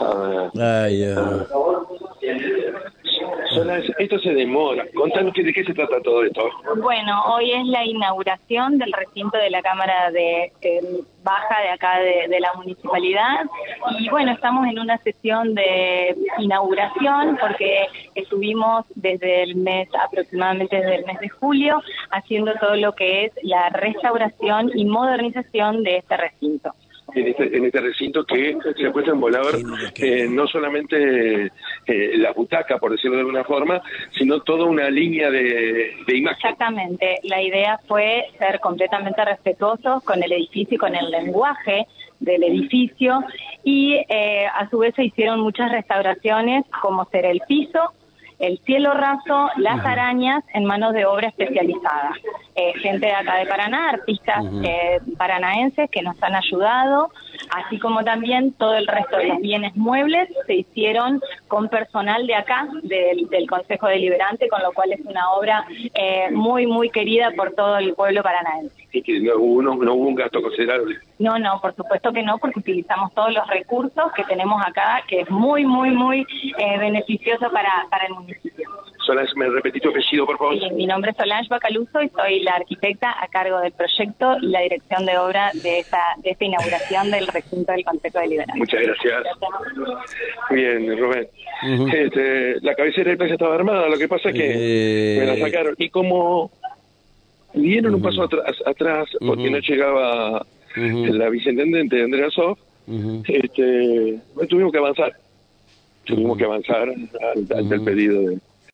Ay, ah. Solange, esto se demora. Contanos de qué se trata todo esto. Bueno, hoy es la inauguración del recinto de la Cámara de eh, Baja de acá de, de la municipalidad y bueno, estamos en una sesión de inauguración porque estuvimos desde el mes, aproximadamente desde el mes de julio, haciendo todo lo que es la restauración y modernización de este recinto. En este, en este recinto que se puesta en volar eh, no solamente eh, la butaca, por decirlo de alguna forma, sino toda una línea de, de imagen. Exactamente, la idea fue ser completamente respetuosos con el edificio y con el lenguaje del edificio y eh, a su vez se hicieron muchas restauraciones como ser el piso, el cielo raso, las arañas en manos de obra especializada. Eh, gente de acá de Paraná, artistas eh, paranaenses que nos han ayudado, así como también todo el resto de los bienes muebles se hicieron con personal de acá, del, del Consejo Deliberante, con lo cual es una obra eh, muy, muy querida por todo el pueblo paranaense. Y que no hubo, no, no hubo un gasto considerable. No, no, por supuesto que no, porque utilizamos todos los recursos que tenemos acá, que es muy, muy, muy eh, beneficioso para, para el municipio. Solange, ¿me repetís tu apellido, por favor? Sí, mi nombre es Solange Bacaluso y soy la arquitecta a cargo del proyecto y la dirección de obra de esta, de esta inauguración del recinto del Consejo Deliberante. Muchas gracias. Bien, Rubén. Ujú. Este, la cabecera del plaza estaba armada, lo que pasa es que Eh. me la sacaron. Y como dieron un paso atrás, atrás porque Ujú. no llegaba la viceintendente Andrea Sof, este, tuvimos que avanzar. Tuvimos que avanzar al, al del pedido de,